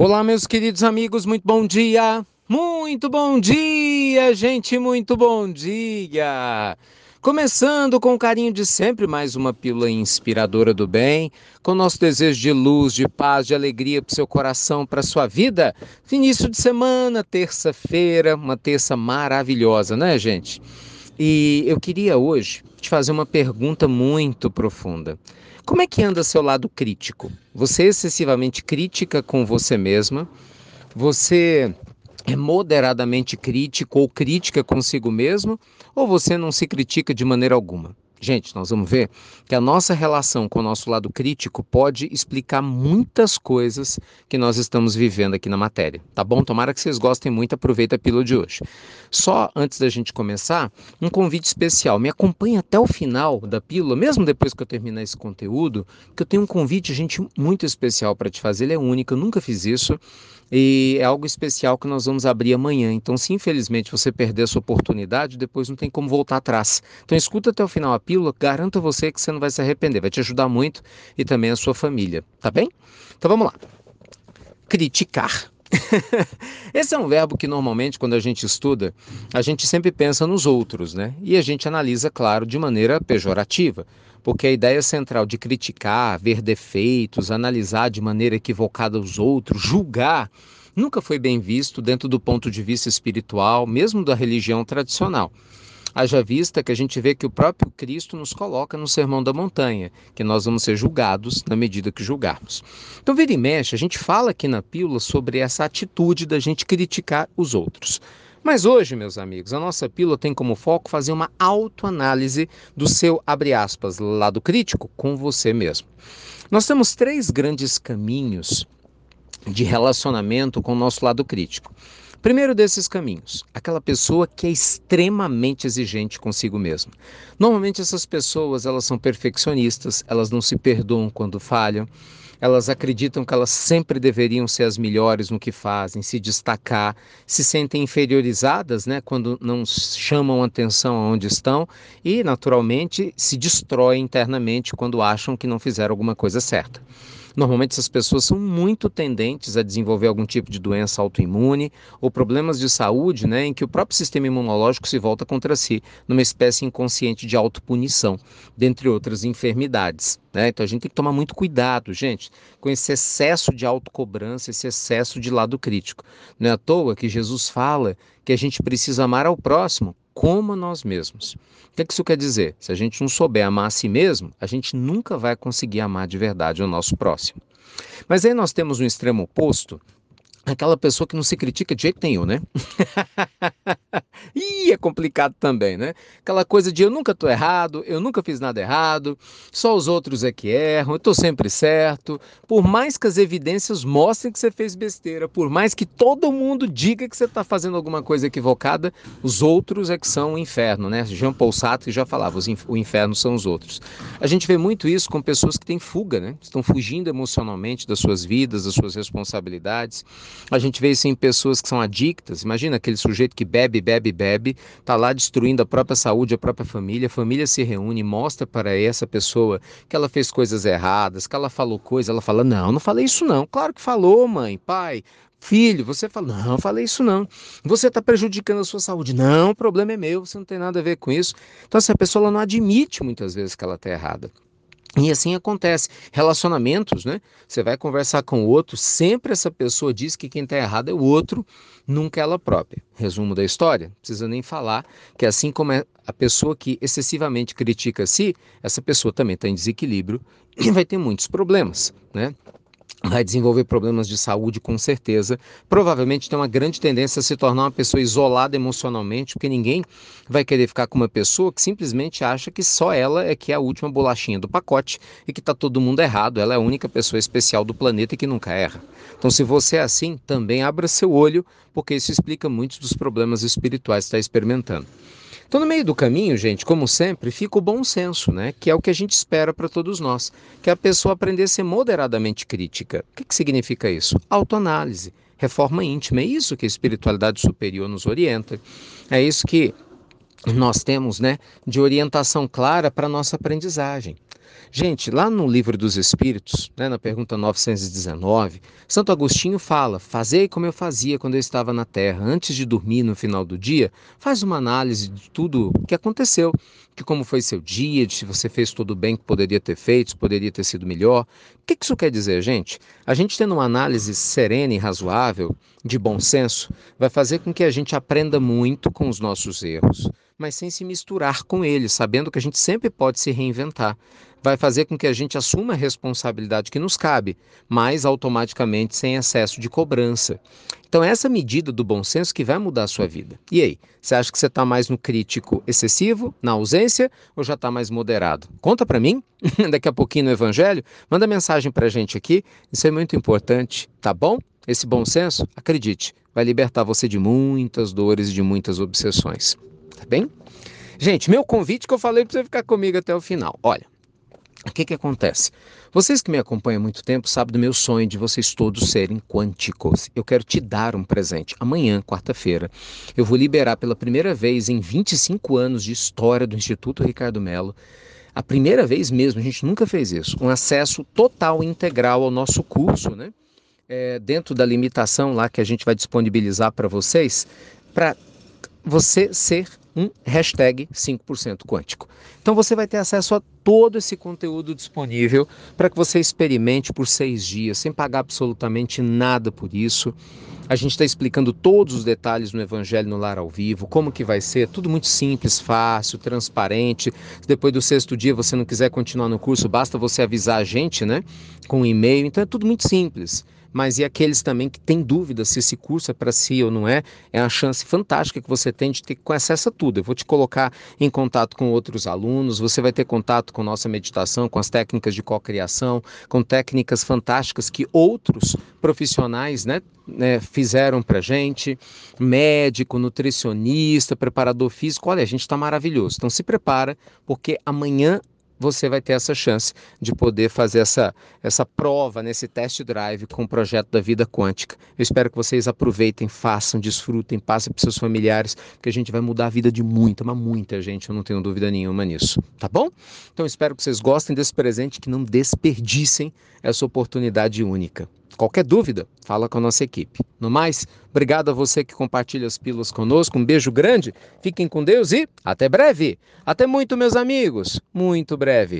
Olá, meus queridos amigos, muito bom dia! Muito bom dia, gente, muito bom dia! Começando com o carinho de sempre, mais uma pílula inspiradora do bem, com nosso desejo de luz, de paz, de alegria para o seu coração, para a sua vida. Início de semana, terça-feira, uma terça maravilhosa, né, gente? E eu queria hoje te fazer uma pergunta muito profunda. Como é que anda seu lado crítico? Você é excessivamente crítica com você mesma? Você é moderadamente crítico ou crítica consigo mesmo? Ou você não se critica de maneira alguma? Gente, nós vamos ver que a nossa relação com o nosso lado crítico pode explicar muitas coisas que nós estamos vivendo aqui na matéria, tá bom? Tomara que vocês gostem muito, aproveita a pílula de hoje. Só antes da gente começar, um convite especial. Me acompanhe até o final da pílula, mesmo depois que eu terminar esse conteúdo, que eu tenho um convite, gente, muito especial para te fazer. Ele é único, eu nunca fiz isso e é algo especial que nós vamos abrir amanhã. Então, se infelizmente você perder essa oportunidade, depois não tem como voltar atrás. Então, escuta até o final a pílula, garanto a você que você não vai se arrepender, vai te ajudar muito e também a sua família, tá bem? Então, vamos lá. Criticar. Esse é um verbo que normalmente, quando a gente estuda, a gente sempre pensa nos outros, né? E a gente analisa, claro, de maneira pejorativa porque a ideia central de criticar, ver defeitos, analisar de maneira equivocada os outros, julgar, nunca foi bem visto dentro do ponto de vista espiritual, mesmo da religião tradicional. Haja vista que a gente vê que o próprio Cristo nos coloca no Sermão da Montanha, que nós vamos ser julgados na medida que julgarmos. Então, vira e mexe, a gente fala aqui na pílula sobre essa atitude da gente criticar os outros. Mas hoje, meus amigos, a nossa pílula tem como foco fazer uma autoanálise do seu, abre aspas, lado crítico com você mesmo. Nós temos três grandes caminhos de relacionamento com o nosso lado crítico. Primeiro desses caminhos, aquela pessoa que é extremamente exigente consigo mesma. Normalmente essas pessoas, elas são perfeccionistas, elas não se perdoam quando falham, elas acreditam que elas sempre deveriam ser as melhores no que fazem, se destacar, se sentem inferiorizadas, né, quando não chamam atenção aonde estão e, naturalmente, se destroem internamente quando acham que não fizeram alguma coisa certa. Normalmente essas pessoas são muito tendentes a desenvolver algum tipo de doença autoimune ou problemas de saúde, né, em que o próprio sistema imunológico se volta contra si, numa espécie inconsciente de autopunição, dentre outras enfermidades. Né? Então a gente tem que tomar muito cuidado, gente, com esse excesso de autocobrança, esse excesso de lado crítico. Não é à toa que Jesus fala que a gente precisa amar ao próximo como nós mesmos. O que, é que isso quer dizer? Se a gente não souber amar a si mesmo, a gente nunca vai conseguir amar de verdade o nosso próximo. Mas aí nós temos um extremo oposto, aquela pessoa que não se critica de jeito nenhum, né? Ih, é complicado também, né? Aquela coisa de eu nunca estou errado, eu nunca fiz nada errado, só os outros é que erram, eu estou sempre certo. Por mais que as evidências mostrem que você fez besteira, por mais que todo mundo diga que você está fazendo alguma coisa equivocada, os outros é que são o inferno, né? Jean Paul Sartre já falava, o inferno são os outros. A gente vê muito isso com pessoas que têm fuga, né? Estão fugindo emocionalmente das suas vidas, das suas responsabilidades. A gente vê isso em pessoas que são adictas. Imagina aquele sujeito que bebe, bebe, bebe, está lá destruindo a própria saúde, a própria família. A família se reúne, mostra para essa pessoa que ela fez coisas erradas, que ela falou coisa. Ela fala: Não, não falei isso não. Claro que falou, mãe, pai. Filho, você fala, não, falei isso não. Você está prejudicando a sua saúde. Não, o problema é meu, você não tem nada a ver com isso. Então, essa pessoa não admite muitas vezes que ela está errada. E assim acontece. Relacionamentos, né? Você vai conversar com o outro, sempre essa pessoa diz que quem está errado é o outro, nunca ela própria. Resumo da história, não precisa nem falar que assim como é a pessoa que excessivamente critica a si, essa pessoa também está em desequilíbrio e vai ter muitos problemas, né? Vai desenvolver problemas de saúde com certeza. Provavelmente tem uma grande tendência a se tornar uma pessoa isolada emocionalmente, porque ninguém vai querer ficar com uma pessoa que simplesmente acha que só ela é que é a última bolachinha do pacote e que está todo mundo errado. Ela é a única pessoa especial do planeta e que nunca erra. Então, se você é assim, também abra seu olho, porque isso explica muitos dos problemas espirituais que está experimentando. Então, no meio do caminho, gente, como sempre, fica o bom senso, né? Que é o que a gente espera para todos nós, que a pessoa aprender a ser moderadamente crítica. O que, que significa isso? Autoanálise, reforma íntima. É isso que a espiritualidade superior nos orienta. É isso que nós temos, né, de orientação clara para a nossa aprendizagem. Gente, lá no Livro dos Espíritos, né, na pergunta 919, Santo Agostinho fala: Fazei como eu fazia quando eu estava na terra, antes de dormir no final do dia, faz uma análise de tudo o que aconteceu, de como foi seu dia, de se você fez tudo bem que poderia ter feito, se poderia ter sido melhor. O que isso quer dizer, gente? A gente tendo uma análise serena e razoável, de bom senso, vai fazer com que a gente aprenda muito com os nossos erros, mas sem se misturar com eles, sabendo que a gente sempre pode se reinventar vai fazer com que a gente assuma a responsabilidade que nos cabe, mas automaticamente sem excesso de cobrança. Então, essa medida do bom senso que vai mudar a sua vida. E aí, você acha que você está mais no crítico excessivo, na ausência, ou já está mais moderado? Conta para mim, daqui a pouquinho no Evangelho, manda mensagem para a gente aqui, isso é muito importante, tá bom? Esse bom senso, acredite, vai libertar você de muitas dores e de muitas obsessões, tá bem? Gente, meu convite que eu falei para você ficar comigo até o final. Olha, o que, que acontece? Vocês que me acompanham há muito tempo sabem do meu sonho de vocês todos serem quânticos. Eu quero te dar um presente. Amanhã, quarta-feira, eu vou liberar pela primeira vez em 25 anos de história do Instituto Ricardo Melo, a primeira vez mesmo, a gente nunca fez isso, um acesso total e integral ao nosso curso, né? É, dentro da limitação lá que a gente vai disponibilizar para vocês, para você ser um hashtag 5% quântico. Então você vai ter acesso a todo esse conteúdo disponível para que você experimente por seis dias, sem pagar absolutamente nada por isso. A gente está explicando todos os detalhes no Evangelho no Lar ao Vivo, como que vai ser, tudo muito simples, fácil, transparente. Depois do sexto dia você não quiser continuar no curso, basta você avisar a gente, né? Com um e-mail. Então é tudo muito simples mas e aqueles também que têm dúvida se esse curso é para si ou não é, é uma chance fantástica que você tem de ter acesso a tudo. Eu vou te colocar em contato com outros alunos, você vai ter contato com nossa meditação, com as técnicas de cocriação, com técnicas fantásticas que outros profissionais né, né, fizeram para gente, médico, nutricionista, preparador físico. Olha, a gente está maravilhoso. Então se prepara, porque amanhã você vai ter essa chance de poder fazer essa, essa prova nesse test drive com o projeto da vida quântica. Eu espero que vocês aproveitem, façam, desfrutem, passem para seus familiares, que a gente vai mudar a vida de muita, mas muita gente, eu não tenho dúvida nenhuma nisso, tá bom? Então espero que vocês gostem desse presente, que não desperdicem essa oportunidade única. Qualquer dúvida, fala com a nossa equipe. No mais, obrigado a você que compartilha as pílulas conosco. Um beijo grande, fiquem com Deus e até breve. Até muito, meus amigos. Muito breve.